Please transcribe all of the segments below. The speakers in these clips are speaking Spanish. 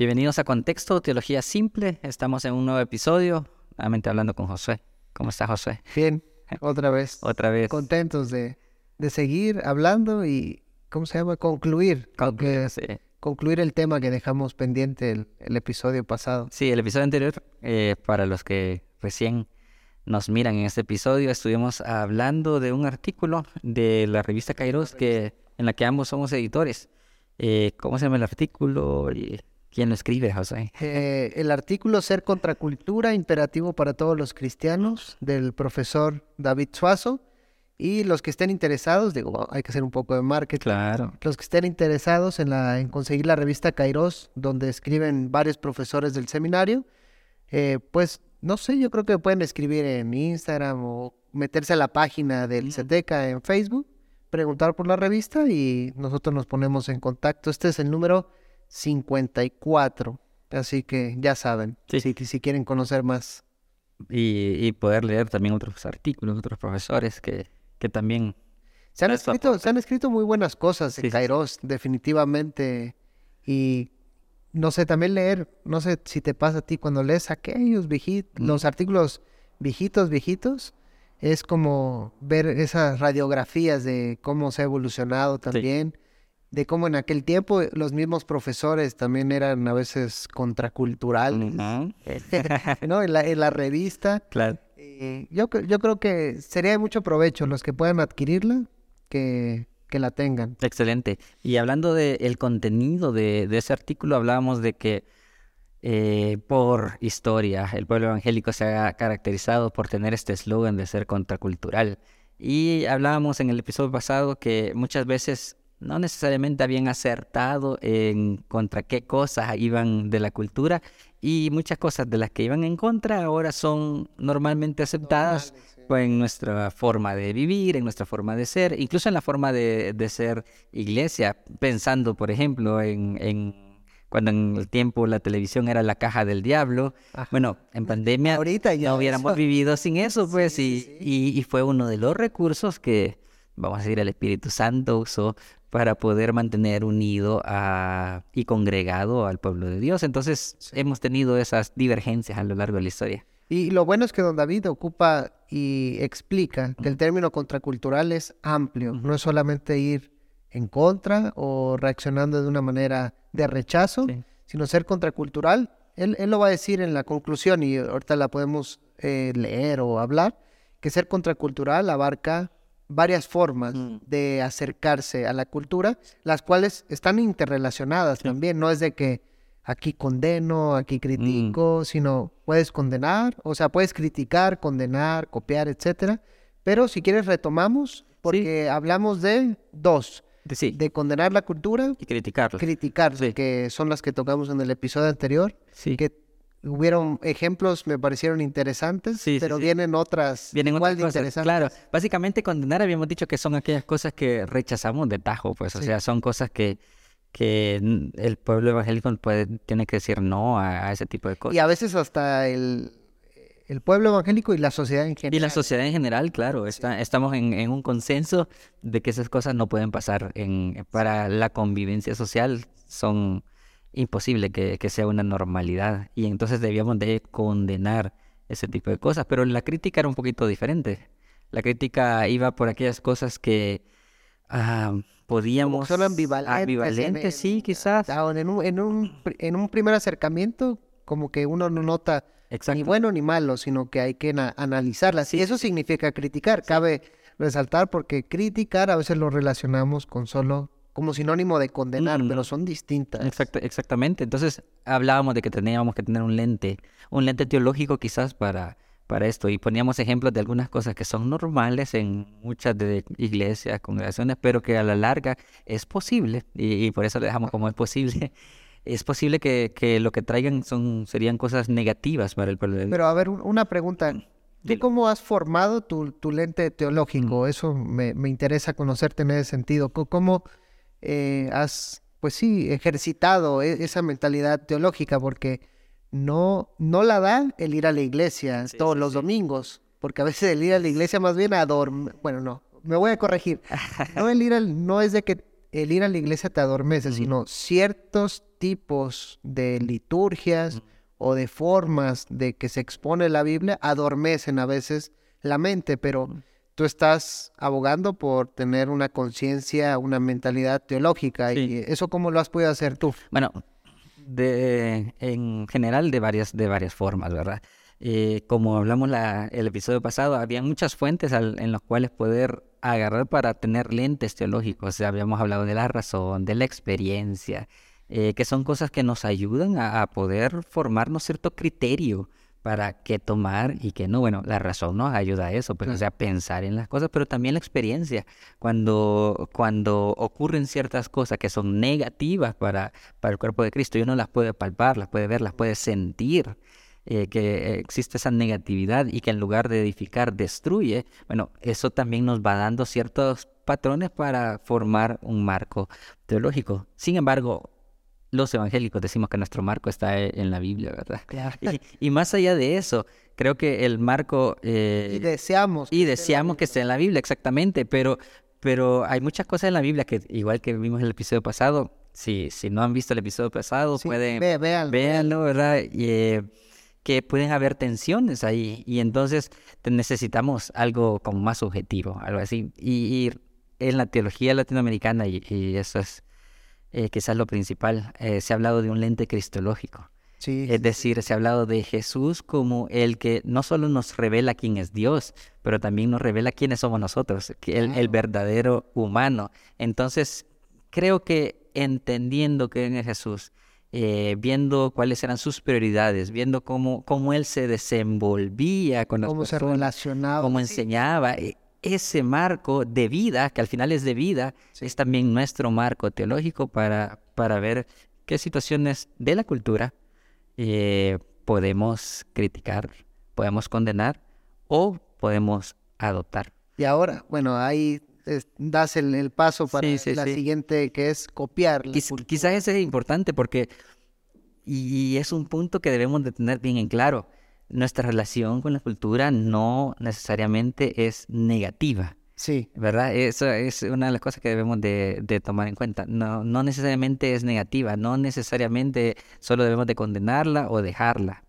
Bienvenidos a Contexto, Teología Simple. Estamos en un nuevo episodio, nuevamente hablando con Josué. ¿Cómo está Josué? Bien, otra vez. Otra vez. Contentos de, de seguir hablando y, ¿cómo se llama? Concluir. Concluir, sí. Concluir el tema que dejamos pendiente el, el episodio pasado. Sí, el episodio anterior, eh, para los que recién nos miran en este episodio, estuvimos hablando de un artículo de la revista Kairos que, en la que ambos somos editores. Eh, ¿Cómo se llama el artículo? Y ¿Quién lo escribe, José? Eh, el artículo Ser Contracultura, imperativo para todos los cristianos, del profesor David Suazo. Y los que estén interesados, digo, hay que hacer un poco de marketing. Claro. Los que estén interesados en, la, en conseguir la revista Kairos, donde escriben varios profesores del seminario, eh, pues no sé, yo creo que pueden escribir en Instagram o meterse a la página del CETECA en Facebook, preguntar por la revista y nosotros nos ponemos en contacto. Este es el número 54. Así que ya saben, Sí. si, si quieren conocer más. Y, y poder leer también otros artículos, otros profesores que, que también... Se han, escrito, se han escrito muy buenas cosas en Sí. Kairos, definitivamente. Y no sé, también leer, no sé si te pasa a ti cuando lees aquellos viejitos, los artículos viejitos, viejitos, es como ver esas radiografías de cómo se ha evolucionado también, de cómo en aquel tiempo los mismos profesores también eran a veces contraculturales. ¿no? En la, en la revista. Claro. Yo, yo creo que sería de mucho provecho los que puedan adquirirla, que, que la tengan. Excelente. Y hablando del contenido de, de ese artículo, hablábamos de que eh, por historia el pueblo evangélico se ha caracterizado por tener este eslogan de ser contracultural. Y hablábamos en el episodio pasado que muchas veces no necesariamente habían acertado en contra qué cosas iban de la cultura y muchas cosas de las que iban en contra ahora son normalmente aceptadas pues, en nuestra forma de vivir, en nuestra forma de ser, incluso en la forma de, de ser iglesia, pensando, por ejemplo, en, en cuando en el tiempo la televisión era la caja del diablo. Ajá. Bueno, en pandemia Ahorita ya no hubiéramos eso- vivido sin eso, pues, Sí, y, sí, y- y fue uno de los recursos que, vamos a decir, el Espíritu Santo usó para poder mantener unido a, y congregado al pueblo de Dios. Entonces, hemos tenido esas divergencias a lo largo de la historia. Y lo bueno es que don David ocupa y explica que el término contracultural es amplio, no es solamente ir en contra o reaccionando de una manera de rechazo, Sí. sino ser contracultural. Él, él lo va a decir en la conclusión y ahorita la podemos eh, leer o hablar, que ser contracultural abarca varias formas Mm. de acercarse a la cultura, las cuales están interrelacionadas también, no es de que aquí condeno, aquí Mm. critico, sino puedes condenar, o sea, puedes criticar, condenar, copiar, etcétera. Pero si quieres retomamos, porque hablamos de dos, De- Sí, de condenar la cultura, y criticarlo. criticar, que son las que tocamos en el episodio anterior, Sí. que hubieron ejemplos, me parecieron interesantes, Sí, sí, pero sí. vienen otras Vienen igual otras de cosas. interesantes. Claro, básicamente condenar habíamos dicho que son aquellas cosas que rechazamos de tajo, pues, o Sí. sea, son cosas que, que el pueblo evangélico puede, tiene que decir no a, a ese tipo de cosas. Y a veces hasta el, el pueblo evangélico y la sociedad en general. Y la sociedad en general, claro, está, estamos en, en un consenso de que esas cosas no pueden pasar en, para la convivencia social, son imposible que, que sea una normalidad y entonces debíamos de condenar ese tipo de cosas, pero la crítica era un poquito diferente. La crítica iba por aquellas cosas que ah, podíamos... son ambivalentes. en- Ambivalentes, en- sí, quizás. ah, En un, en, un, en un primer acercamiento, como que uno no nota ni bueno ni malo, sino que hay que na- analizarlas. y eso significa criticar. Cabe resaltar porque criticar a veces lo relacionamos con solo como sinónimo de condenar, Mm. pero son distintas. Exacto, exactamente. Entonces hablábamos de que teníamos que tener un lente, un lente teológico quizás para, para esto. Y poníamos ejemplos de algunas cosas que son normales en muchas de iglesias, congregaciones, pero que a la larga es posible. Y, y por eso le dejamos como es posible. Es posible que, que lo que traigan son, serían cosas negativas para el pueblo. Pero a ver, un- una pregunta. ¿Tú cómo has formado tu, tu lente teológico? Eso me, me, interesa conocerte en ese sentido. ¿Cómo eh, has, pues sí, ejercitado e, esa mentalidad teológica? Porque no, no la da el ir a la iglesia todos los domingos, porque a veces el ir a la iglesia más bien a dormir, bueno, no, me voy a corregir. No, el ir no es de que el ir a la iglesia te adormece, sino ciertos tipos de liturgias o de formas de que se expone la Biblia adormecen a veces la mente, pero tú estás abogando por tener una conciencia, una mentalidad teológica. ¿Y eso cómo lo has podido hacer tú? Bueno, de, en general de varias, de varias formas, ¿verdad? Eh, como hablamos la, el episodio pasado, había muchas fuentes en las cuales poder agarrar para tener lentes teológicos. O sea, habíamos hablado de la razón, de la experiencia, eh, que son cosas que nos ayudan a, poder formarnos cierto criterio para qué tomar y qué no. Bueno, la razón nos ayuda a eso, pero, pues, o sea, pensar en las cosas, pero también la experiencia. Cuando, cuando ocurren ciertas cosas que son negativas para, para el cuerpo de Cristo, y uno las puede palpar, las puede ver, las puede sentir. Eh, que existe esa negatividad y que en lugar de edificar destruye, bueno, eso también nos va dando ciertos patrones para formar un marco teológico. Sin embargo, los evangélicos decimos que nuestro marco está e, en la Biblia, ¿verdad? Y, más allá de eso, creo que el marco... Eh, y deseamos. Y deseamos que esté en la Biblia, exactamente, pero, pero hay muchas cosas en la Biblia que, igual que vimos en el episodio pasado, si, si no han visto el episodio pasado, pueden... Ve, véanlo. Véanlo, ¿verdad? Y, eh, que pueden haber tensiones ahí y entonces necesitamos algo como más objetivo, algo así. Y, en la teología latinoamericana, y, y eso es eh, quizás lo principal, eh, se ha hablado de un lente cristológico. Sí, es decir, se ha hablado de Jesús como el que no solo nos revela quién es Dios, pero también nos revela quiénes somos nosotros, el, el verdadero humano. Entonces, creo que entendiendo que es Jesús, eh, viendo cuáles eran sus prioridades, viendo cómo, cómo él se desenvolvía con las cómo se relacionaba, cómo enseñaba, e, ese marco de vida, que al final es de vida, es también nuestro marco teológico para, para ver qué situaciones de la cultura eh, podemos criticar, podemos condenar o podemos adoptar. Y ahora, bueno, ahí das el, paso para la siguiente que es copiar. quizás ese es importante porque, y es un punto que debemos de tener bien en claro, nuestra relación con la cultura no necesariamente es negativa. Sí. ¿Verdad? Eso es una de las cosas que debemos de, tomar en cuenta. No, no necesariamente es negativa, no necesariamente solo debemos de condenarla o dejarla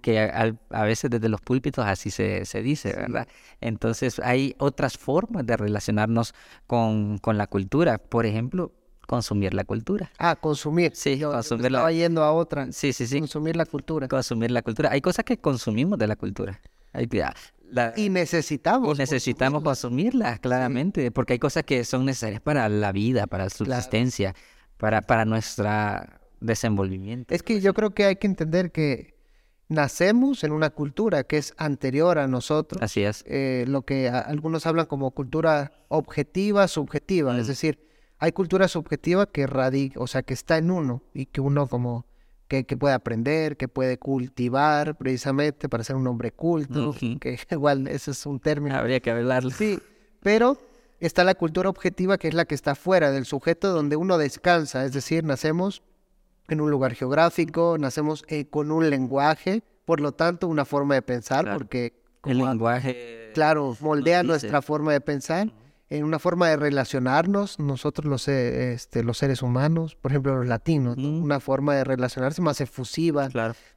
que a, veces desde los púlpitos así se, se dice, ¿verdad? Entonces hay otras formas de relacionarnos con, con la cultura. Por ejemplo, consumir la cultura. Ah, consumir. Sí, consumir Estaba yendo a otra. Sí, sí, sí. Consumir la cultura. Consumir la cultura. Hay cosas que consumimos de la cultura. Hay, y necesitamos. necesitamos consumirla, claramente, porque hay cosas que son necesarias para la vida, para la subsistencia, para, para nuestro desenvolvimiento. Es que yo creo que hay que entender que nacemos en una cultura que es anterior a nosotros. Así es. Eh, lo que algunos hablan como cultura objetiva, subjetiva. Es decir, hay cultura subjetiva que radica, o sea, que está en uno y que uno como que, puede aprender, que puede cultivar precisamente para ser un hombre culto, que igual ese es un término. Habría que hablarlo. Sí, pero está la cultura objetiva que es la que está fuera del sujeto donde uno descansa, es decir, nacemos en un lugar geográfico, nacemos eh, con un lenguaje, por lo tanto una forma de pensar, porque el lenguaje, claro, moldea nuestra forma de pensar, en una forma de relacionarnos, nosotros los, este, los seres humanos, por ejemplo los latinos, una forma de relacionarse más efusiva,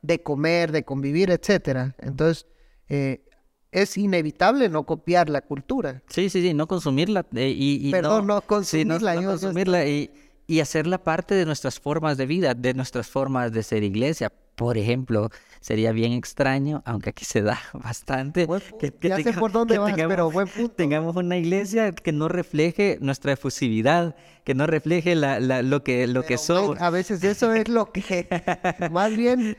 de comer, de convivir, etcétera. Entonces, eh, es inevitable no copiar la cultura. Sí, sí, sí, no consumirla eh, y, Perdón, no, consumirla. no consumirla y y hacerla parte de nuestras formas de vida, de nuestras formas de ser iglesia. Por ejemplo, sería bien extraño, aunque aquí se da bastante, que, por dónde tengamos, una iglesia que no refleje nuestra efusividad, que no refleje la, lo que, lo que somos. A veces eso es lo que, más bien,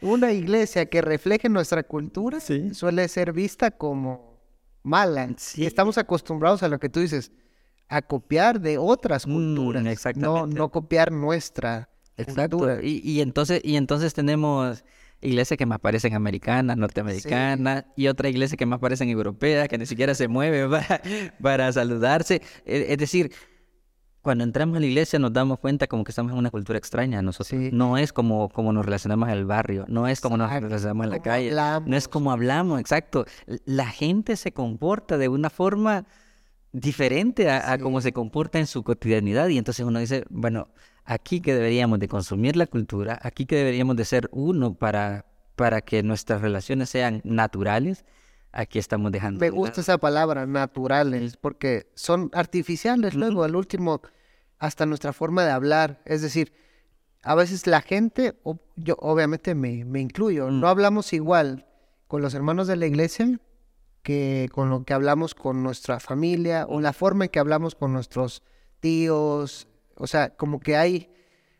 una iglesia que refleje nuestra cultura suele ser vista como mala. Sí. Estamos acostumbrados a lo que tú dices a copiar de otras mm, culturas, no, no copiar nuestra Exacto. Y, y, entonces, y entonces tenemos iglesias que más parecen americanas, norteamericanas, y otra iglesia que más parecen europeas, que ni siquiera se mueve para, para saludarse. E, es decir, cuando entramos a la iglesia nos damos cuenta como que estamos en una cultura extraña nosotros. No es como, como nos relacionamos en el barrio, no es como nos relacionamos en la calle, no es como hablamos, exacto. La gente se comporta de una forma diferente a, a cómo se comporta en su cotidianidad y entonces uno dice, bueno, aquí que deberíamos de consumir la cultura, aquí que deberíamos de ser uno para, para que nuestras relaciones sean naturales, aquí estamos dejando. Me gusta esa palabra, naturales, porque son artificiales luego, al último, hasta nuestra forma de hablar. Es decir, a veces la gente, yo obviamente me, me incluyo, mm. no hablamos igual con los hermanos de la iglesia que con lo que hablamos con nuestra familia o la forma en que hablamos con nuestros tíos, o sea, como que hay,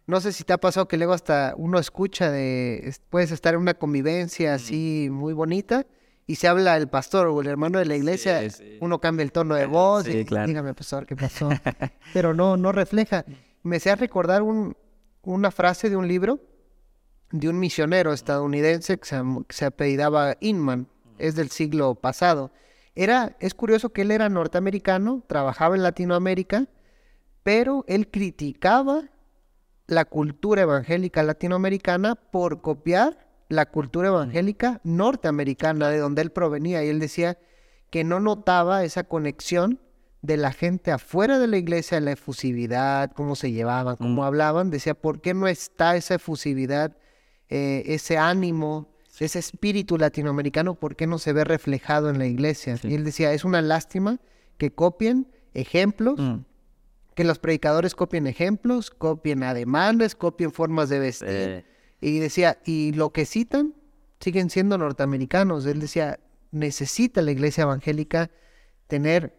no sé si te ha pasado que luego hasta uno escucha de, puedes estar en una convivencia así muy bonita y se habla el pastor o el hermano de la iglesia, uno cambia el tono de voz y dígame pastor, ¿qué pasó? Pero no, no refleja. Me hacía recordar un, una frase de un libro de un misionero estadounidense que se, que se apellidaba Inman, es del siglo pasado. Era, es curioso que él era norteamericano, trabajaba en Latinoamérica, pero él criticaba la cultura evangélica latinoamericana por copiar la cultura evangélica norteamericana de donde él provenía y él decía que no notaba esa conexión de la gente afuera de la iglesia, la efusividad, cómo se llevaban, cómo mm. hablaban, decía, ¿por qué no está esa efusividad, eh, ese ánimo, ese espíritu latinoamericano, por qué no se ve reflejado en la iglesia? Y él decía, es una lástima que copien ejemplos mm que los predicadores copien ejemplos, copien ademanes, copien formas de vestir. Y decía, y lo que citan siguen siendo norteamericanos. Él decía, necesita la iglesia evangélica tener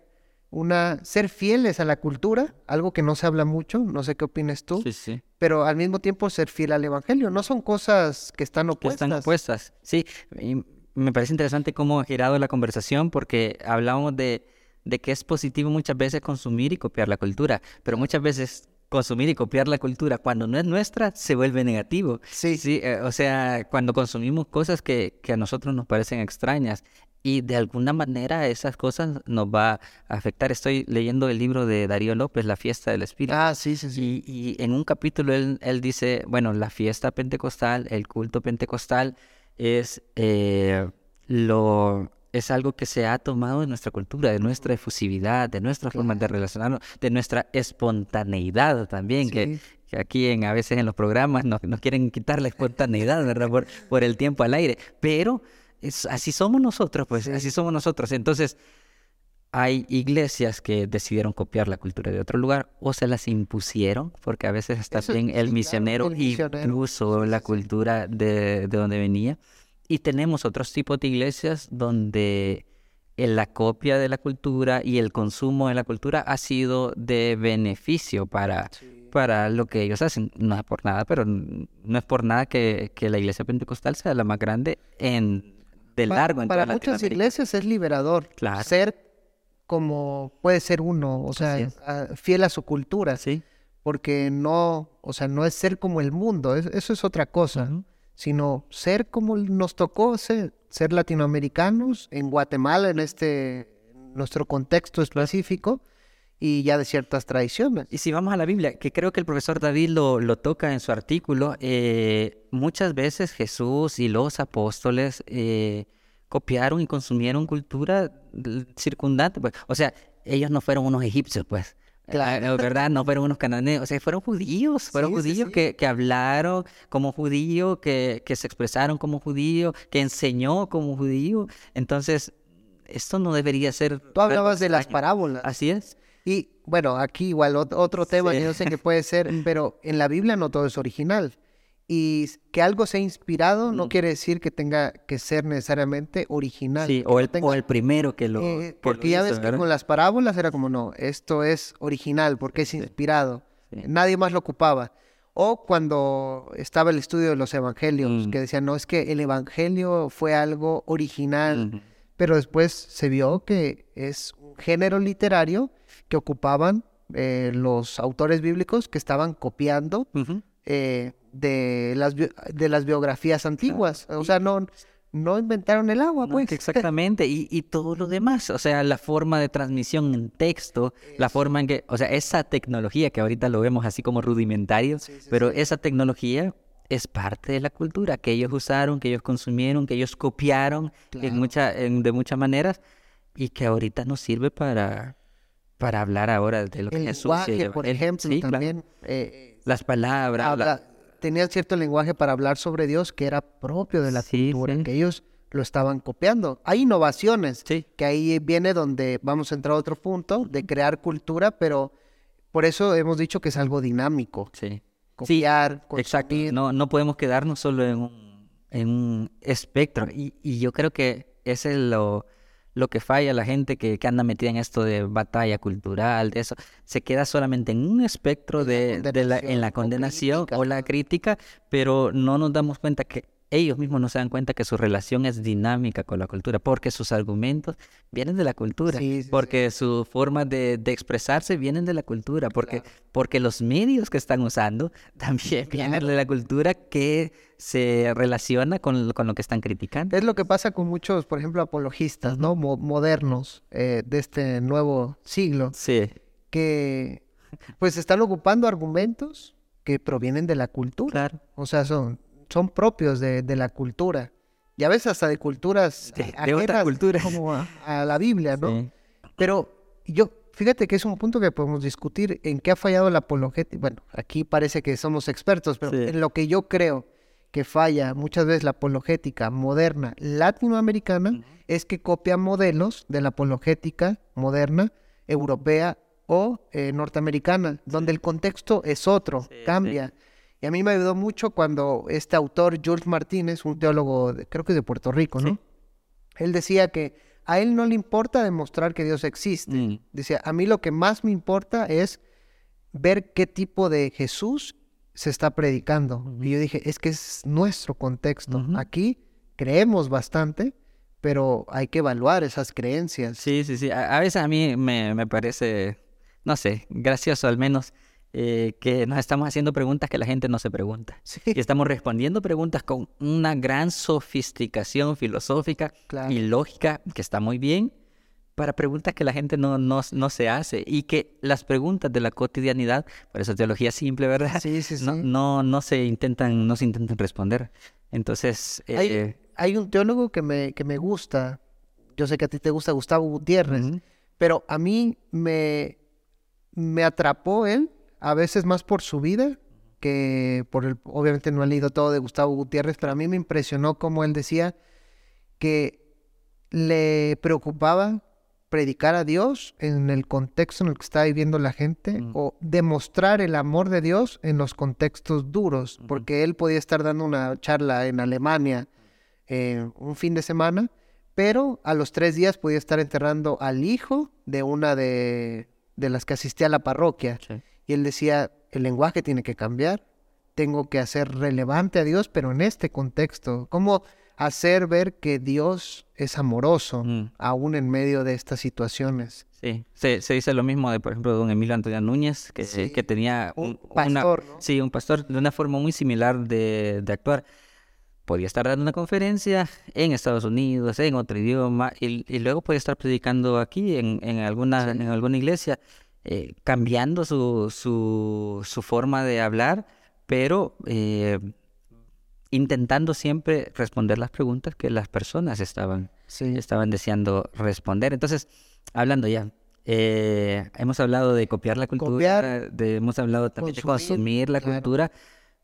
una, ser fieles a la cultura, algo que no se habla mucho, no sé qué opinas tú, sí, sí. pero al mismo tiempo ser fiel al evangelio. No son cosas que están opuestas. están opuestas, sí. Y me parece interesante cómo ha girado la conversación porque hablábamos de de que es positivo muchas veces consumir y copiar la cultura, pero muchas veces consumir y copiar la cultura cuando no es nuestra se vuelve negativo. Sí. Sí, eh, o sea, cuando consumimos cosas que, que a nosotros nos parecen extrañas y de alguna manera esas cosas nos va a afectar. Estoy leyendo el libro de Darío López, La fiesta del Espíritu. Ah, sí, sí, sí. Y, y en un capítulo él, él, dice, bueno, la fiesta pentecostal, el culto pentecostal es eh, lo es algo que se ha tomado de nuestra cultura, de nuestra efusividad, de nuestra forma de relacionarnos, de nuestra espontaneidad también, que, aquí en, a veces en los programas nos, quieren quitar la espontaneidad, ¿verdad? Por, por el tiempo al aire, pero es, así somos nosotros, pues así somos nosotros. Entonces, hay iglesias que decidieron copiar la cultura de otro lugar o se las impusieron, porque a veces está bien el misionero, y impuso la cultura de, de donde venía. Y tenemos otros tipos de iglesias donde la copia de la cultura y el consumo de la cultura ha sido de beneficio para, para lo que ellos hacen. No es por nada, pero no es por nada que, que la iglesia pentecostal sea la más grande en de largo. para muchas iglesias es liberador claro. ser como puede ser uno, o sea, fiel a su cultura. Sí. Porque no, o sea, no es ser como el mundo, eso es otra cosa sino ser como nos tocó ser, ser latinoamericanos en Guatemala, en este nuestro contexto específico y ya de ciertas tradiciones. Y si vamos a la Biblia, que creo que el profesor David lo, lo toca en su artículo, eh, muchas veces Jesús y los apóstoles eh, copiaron y consumieron cultura circundante. Pues. O sea, ellos no fueron unos egipcios, pues. Claro. ¿Verdad? No fueron unos cananeos, o sea, fueron judíos, fueron judíos Que, que, hablaron como judío, que, que se expresaron como judío, que enseñó como judío. Entonces, esto no debería ser... Tú hablabas de las parábolas. Así es. Y bueno, aquí igual otro tema yo sé que puede ser, pero en la Biblia no todo es original. Y que algo sea inspirado no quiere decir que tenga que ser necesariamente original. Sí, o el, o el primero que lo. Eh, porque ya ves que con las parábolas era como, no, esto es original porque es inspirado. Nadie más lo ocupaba. O cuando estaba el estudio de los evangelios, mm. que decían, no, es que el evangelio fue algo original, pero después se vio que es un género literario que ocupaban eh, los autores bíblicos que estaban copiando de las, de las biografías antiguas. O sea, no, no inventaron el agua, pues. exactamente, y, y, todo lo demás, o sea, la forma de transmisión en texto, la forma en que, o sea, esa tecnología que ahorita lo vemos así como rudimentario, pero esa tecnología es parte de la cultura que ellos usaron, que ellos consumieron, que ellos copiaron en mucha, en, de muchas maneras y que ahorita nos sirve para, para hablar ahora de lo que el Jesús lenguaje, por ejemplo, también. Eh, Las palabras. Tenían cierto lenguaje para hablar sobre Dios que era propio de la cultura, que ellos lo estaban copiando. Hay innovaciones, que ahí viene donde vamos a entrar a otro punto, de crear cultura, pero por eso hemos dicho que es algo dinámico. Sí copiar, sí, Exacto. No, no podemos quedarnos solo en un, en un espectro. Y, y, yo creo que ese es lo, lo que falla la gente que, que, anda metida en esto de batalla cultural, de eso. Se queda solamente en un espectro de, de la, en la condenación o, o la crítica, pero no nos damos cuenta que ellos mismos no se dan cuenta que su relación es dinámica con la cultura, porque sus argumentos vienen de la cultura, porque su forma de, expresarse vienen de la cultura, porque, porque los medios que están usando también vienen de la cultura que se relaciona con, con, lo que están criticando. Es lo que pasa con muchos, por ejemplo, apologistas, ¿no? modernos eh, de este nuevo siglo. Sí. Que pues están ocupando argumentos que provienen de la cultura. Claro. O sea, son son propios de, de, la cultura. Y a veces hasta de culturas de, de cultura. como a, la Biblia, ¿no? Pero yo, fíjate que es un punto que podemos discutir en qué ha fallado la apologética. Bueno, aquí parece que somos expertos, pero en lo que yo creo que falla muchas veces la apologética moderna latinoamericana es que copia modelos de la apologética moderna europea o eh, norteamericana, donde el contexto es otro, cambia. Y a mí me ayudó mucho cuando este autor, Jules Martínez, un teólogo, creo que de Puerto Rico, ¿no? Él decía que a él no le importa demostrar que Dios existe. Mm. Decía, a mí lo que más me importa es ver qué tipo de Jesús se está predicando. Y yo dije, es que es nuestro contexto. Aquí creemos bastante, pero hay que evaluar esas creencias. Sí, sí, sí. A, veces a mí me, me parece, no sé, gracioso al menos eh, que nos estamos haciendo preguntas que la gente no se pregunta. Y estamos respondiendo preguntas con una gran sofisticación filosófica y lógica, que está muy bien, para preguntas que la gente no, no, no, se hace. Y que las preguntas de la cotidianidad, por eso teología simple, ¿verdad? Sí, sí, sí. No, no, no, se, intentan, no se intentan responder. Entonces... hay, eh, hay, un teólogo que me, que me gusta, yo sé que a ti te gusta Gustavo Gutiérrez, pero a mí me, me atrapó él a veces más por su vida que por el, obviamente no he leído todo de Gustavo Gutiérrez, pero a mí me impresionó como él decía que le preocupaba predicar a Dios en el contexto en el que está viviendo la gente mm. o demostrar el amor de Dios en los contextos duros, porque él podía estar dando una charla en Alemania eh, un fin de semana, pero a los tres días podía estar enterrando al hijo de una de, de las que asistía a la parroquia. Y él decía, el lenguaje tiene que cambiar, tengo que hacer relevante a Dios, pero en este contexto, ¿cómo hacer ver que Dios es amoroso mm. aún en medio de estas situaciones? Sí, se, dice lo mismo de, por ejemplo, don Emilio Antonio Núñez, que, que tenía un, pastor. Sí, un pastor de una forma muy similar de, actuar. Podía estar dando una conferencia en Estados Unidos, en otro idioma, y, luego podía estar predicando aquí en, en alguna, en alguna iglesia. Eh, cambiando su, su, su, forma de hablar, pero eh, intentando siempre responder las preguntas que las personas estaban, estaban deseando responder. Entonces, hablando ya, eh, hemos hablado de copiar la cultura, de, hemos hablado también de consumir la cultura,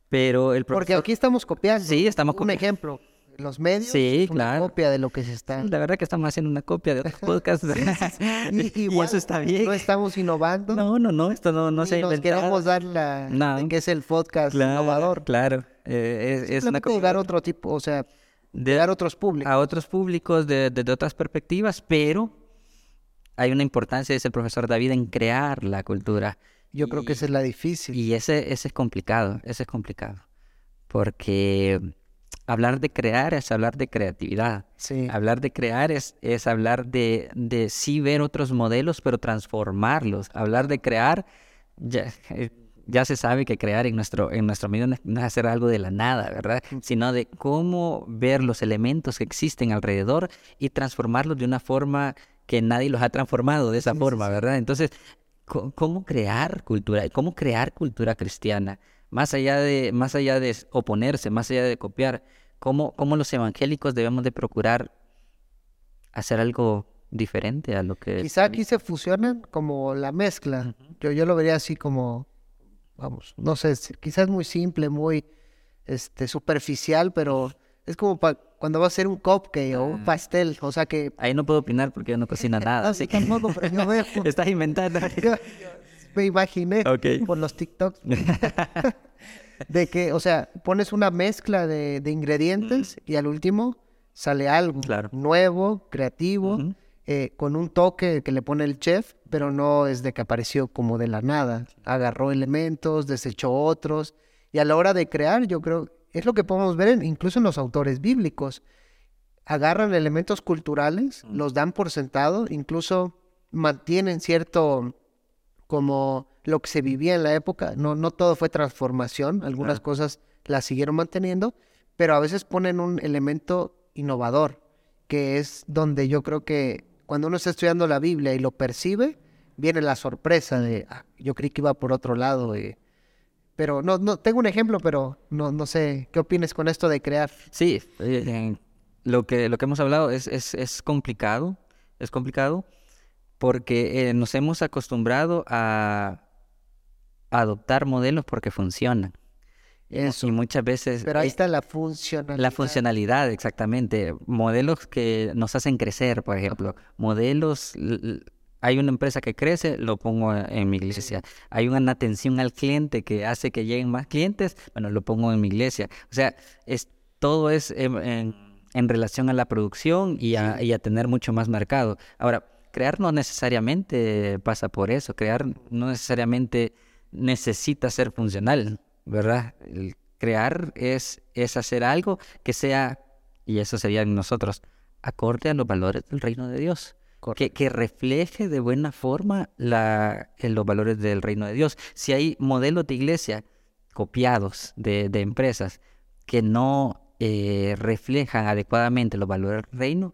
pero el Porque aquí estamos copiando. Sí, estamos Un ejemplo, los medios sí, una copia de lo que se está. La verdad que estamos haciendo una copia de otros podcasts. y, eso está bien. No estamos innovando. No, no, no, esto no, no se ha inventado. Nos queremos dar la que es el podcast innovador. Claro, eh, es, una copia. dar otro tipo, o sea, de dar otros públicos. A otros públicos de, de, otras perspectivas, pero hay una importancia, dice el profesor David, en crear la cultura. Yo creo que esa es la difícil. Y ese, ese es complicado, ese es complicado. Porque hablar de crear es hablar de creatividad. Sí. Hablar de crear es, es hablar de, de sí ver otros modelos, pero transformarlos. Hablar de crear, ya, eh, ya se sabe que crear en nuestro, en nuestro medio no es hacer algo de la nada, ¿verdad? Sino de cómo ver los elementos que existen alrededor y transformarlos de una forma que nadie los ha transformado de esa forma, ¿verdad? Entonces, ¿cómo crear cultura? ¿Cómo crear cultura cristiana? Más allá de, más allá de oponerse, más allá de copiar, ¿cómo, cómo los evangélicos debemos de procurar hacer algo diferente a lo que... Quizá aquí se fusionan como la mezcla. yo, yo lo vería así como, vamos, no sé, quizás muy simple, muy este, superficial, pero es como cuando va a ser un cupcake o un ah. pastel, o sea que... Ahí no puedo opinar porque yo no cocino nada. así que tampoco, pero yo veo... Estás inventando. Me imaginé por los TikToks. de que, o sea, pones una mezcla de, ingredientes y al último sale algo nuevo, creativo, eh, con un toque que le pone el chef, pero no es de que apareció como de la nada. Agarró elementos, desechó otros. Y a la hora de crear, yo creo, es lo que podemos ver incluso en los autores bíblicos. Agarran elementos culturales, los dan por sentado, incluso mantienen cierto como lo que se vivía en la época. No, no todo fue transformación, algunas cosas las siguieron manteniendo, pero a veces ponen un elemento innovador, que es donde yo creo que cuando uno está estudiando la Biblia y lo percibe, viene la sorpresa de, ah, yo creí que iba por otro lado. Eh, pero no, no, tengo un ejemplo, pero no, no sé, ¿qué opinas con esto de crear? Sí, eh, lo, que, lo que hemos hablado es, es, es complicado, es complicado porque eh, nos hemos acostumbrado a, adoptar modelos porque funcionan. Eso. Y muchas veces... Pero ahí está la funcionalidad. La funcionalidad, exactamente. Modelos que nos hacen crecer, por ejemplo. Modelos hay una empresa que crece, lo pongo en mi iglesia. Hay una atención al cliente que hace que lleguen más clientes, bueno, lo pongo en mi iglesia. O sea, es, todo es en, relación a la producción y a, tener mucho más mercado. Ahora, crear no necesariamente pasa por eso. Crear no necesariamente necesita ser funcional, ¿verdad? crear es, es hacer algo que sea, y eso sería en nosotros, acorde a los valores del reino de Dios que, refleje de buena forma la, los valores del reino de Dios. Si hay modelos de iglesia copiados de, empresas que no eh, reflejan adecuadamente los valores del reino,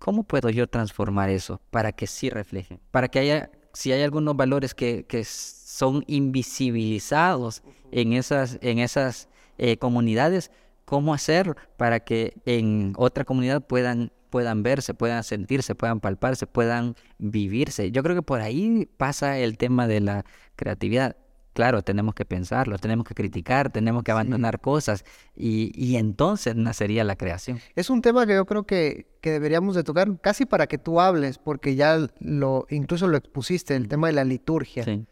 ¿cómo puedo yo transformar eso para que sí reflejen? Para que haya, si hay algunos valores que, que son invisibilizados en esas, en esas eh, comunidades, ¿cómo hacer para que en otra comunidad puedan puedan verse, puedan sentirse, puedan palparse, puedan vivirse. Yo creo que por ahí pasa el tema de la creatividad. Claro, tenemos que pensarlo, tenemos que criticar, tenemos que abandonar cosas y, y, entonces nacería la creación. Es un tema que yo creo que, que, deberíamos de tocar casi para que tú hables, porque ya lo incluso lo expusiste, el tema de la liturgia. Sí.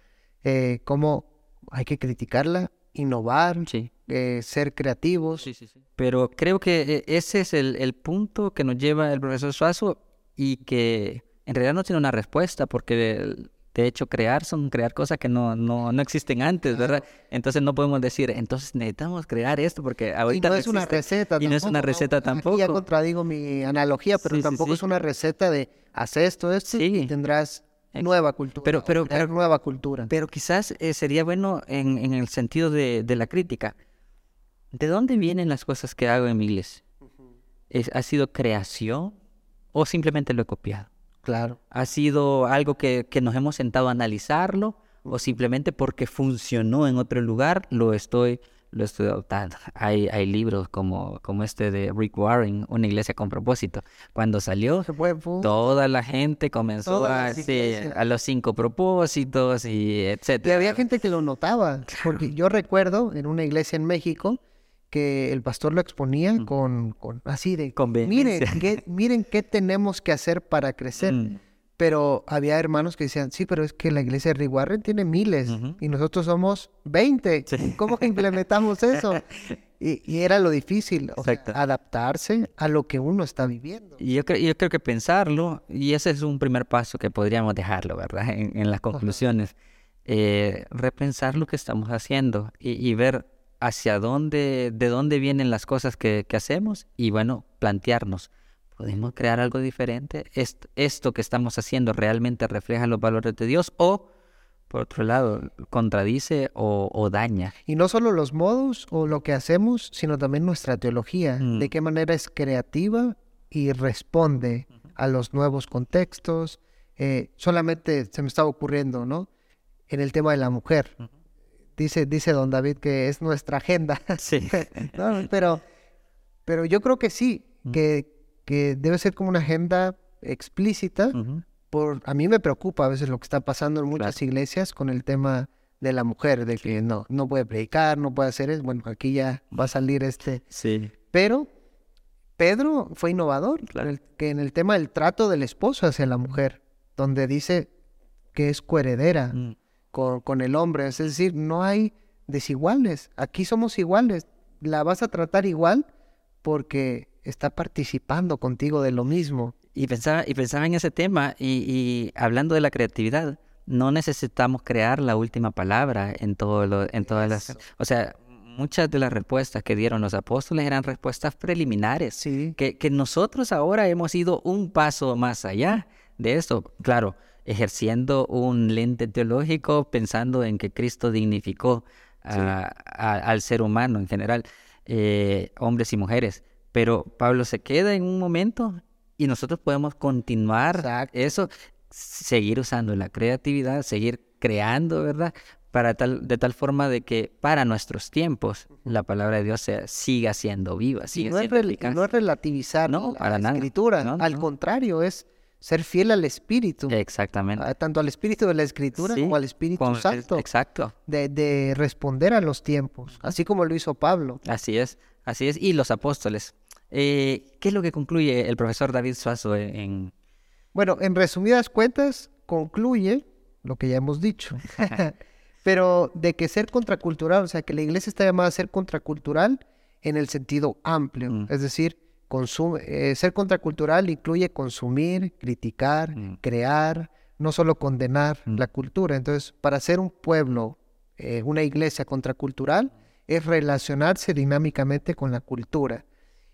Eh, cómo hay que criticarla, innovar, sí. Eh, ser creativos. Sí, sí, sí. Pero creo que eh, ese es el, punto que nos lleva el profesor Suazo y que en realidad no tiene una respuesta porque de hecho crear son crear cosas que no, no, no existen antes, ¿verdad? Entonces no podemos decir, entonces necesitamos crear esto porque ahorita y no, es una receta. Y no es una receta tampoco. ya contradigo mi analogía, pero tampoco es una receta de hacer esto, esto y tendrás nueva cultura. Pero, pero, nueva cultura. Pero quizás eh, sería bueno en, en el sentido de, de la crítica ¿de dónde vienen las cosas que hago en mi iglesia? ¿Ha sido creación o simplemente lo he copiado? Claro. ¿Ha sido algo que, nos hemos sentado a analizarlo o simplemente porque funcionó en otro lugar lo estoy lo estoy adoptando. Hay, hay libros como, como este de Rick Warren, Una iglesia con propósito. Cuando salió, toda la gente comenzó a, a los cinco propósitos y etcétera. Y había gente que lo notaba, porque yo recuerdo en una iglesia en México que el pastor lo exponía mm. con, con, así de, miren qué, miren qué tenemos que hacer para crecer. Mm. Pero había hermanos que decían, sí, pero es que la iglesia de Rick tiene miles y nosotros somos 20. ¿Cómo implementamos eso? Y, era lo difícil, adaptarse a lo que uno está viviendo. Y yo, creo, yo creo que pensarlo, y ese es un primer paso que podríamos dejarlo, ¿verdad? En, las conclusiones. Eh, repensar lo que estamos haciendo y ver hacia dónde, de dónde vienen las cosas que, hacemos y bueno, plantearnos, ¿podemos crear algo diferente? ¿Esto, ¿Esto que estamos haciendo realmente refleja los valores de Dios o por otro lado, contradice o, daña. Y no solo los modos o lo que hacemos, sino también nuestra teología, de mm. qué manera es creativa y responde a los nuevos contextos. Eh, solamente se me estaba ocurriendo, ¿no? En el tema de la mujer. Dice, dice don David que es nuestra agenda. Sí. pero, pero yo creo que sí, que, que debe ser como una agenda explícita por, a mí me preocupa a veces lo que está pasando en muchas iglesias con el tema de la mujer, de que no, no puede predicar, no puede hacer eso. Bueno, aquí ya va a salir este. Sí. Pero Pedro fue innovador, que en el tema del trato del esposo hacia la mujer, donde dice que es coheredera mm. Con, con el hombre. Es decir, no hay desiguales. Aquí somos iguales. La vas a tratar igual porque está participando contigo de lo mismo. Y pensaba, y pensaba en ese tema y, hablando de la creatividad, no necesitamos crear la última palabra en todo lo, en todas las, o sea, muchas de las respuestas que dieron los apóstoles eran respuestas preliminares, sí. que, que nosotros ahora hemos ido un paso más allá de esto, claro, ejerciendo un lente teológico, pensando en que Cristo dignificó al ser humano en general, eh, hombres y mujeres. Pero Pablo se queda en un momento y nosotros podemos continuar eso, seguir usando la creatividad, seguir creando, ¿verdad? Para tal, de tal forma de que para nuestros tiempos la palabra de Dios sea, siga siendo viva. Siga no, es no, es relativizar no, la escritura, al contrario, es ser fiel al Espíritu. Exactamente. Ah, tanto al Espíritu de la Escritura como al Espíritu Santo. Exacto. De, de, responder a los tiempos, así como lo hizo Pablo. Así es, así es. Y los apóstoles. Eh, ¿Qué es lo que concluye el profesor David Suazo en...? Bueno, en resumidas cuentas, concluye lo que ya hemos dicho. Pero de que ser contracultural, o sea, que la iglesia está llamada a ser contracultural en el sentido amplio. Mm. Es decir, eh, ser contracultural incluye consumir, criticar, mm. crear, no solo condenar mm. la cultura. Entonces, para ser un pueblo, eh, una iglesia contracultural, es relacionarse dinámicamente con la cultura.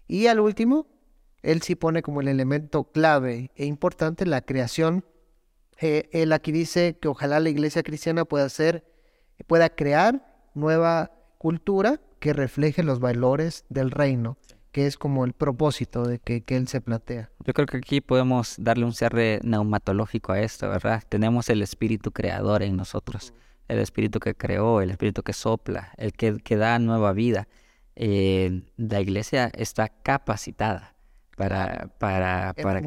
Y al último, él sí pone como el elemento clave e importante la creación. Eh, él aquí dice que ojalá la iglesia cristiana pueda hacer, pueda crear nueva cultura que refleje los valores del reino, que es como el propósito de que, que él se plantea. Yo creo que aquí podemos darle un cierre neumatológico a esto, ¿verdad? Tenemos el espíritu creador en nosotros, el espíritu que creó, el espíritu que sopla, el que, que da nueva vida eh, la iglesia está capacitada para, para, para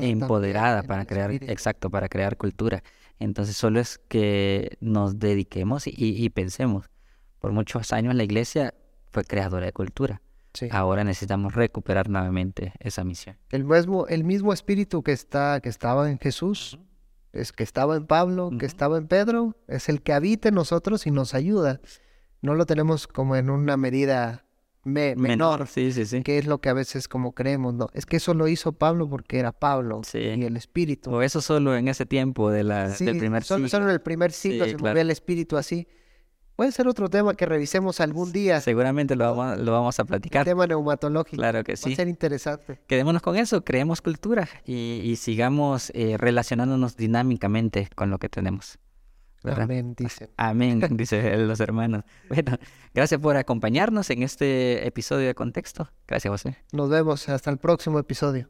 empoderada, para crear, exacto, para crear cultura. Entonces solo es que nos dediquemos y, pensemos. Por muchos años la iglesia fue creadora de cultura. Ahora necesitamos recuperar nuevamente esa misión. El mismo, el mismo espíritu que está, que estaba en Jesús, es que estaba en Pablo, que estaba en Pedro, es el que habita en nosotros y nos ayuda. No lo tenemos como en una medida menor, sí, sí, sí. que es lo que a veces como creemos, no, es que eso lo hizo Pablo porque era Pablo y el Espíritu. O eso solo en ese tiempo de la, del primer siglo. Solo en el primer siglo se movía el Espíritu así. Puede ser otro tema que revisemos algún día. Seguramente lo vamos, lo vamos a platicar. tema neumatológico. Claro que sí. Va a ser interesante. Quedémonos con eso, creemos cultura y, sigamos eh, relacionándonos dinámicamente con lo que tenemos. Amén, dice. Amén, dice los hermanos. Bueno, gracias por acompañarnos en este episodio de Contexto. Gracias, José. Nos vemos hasta el próximo episodio.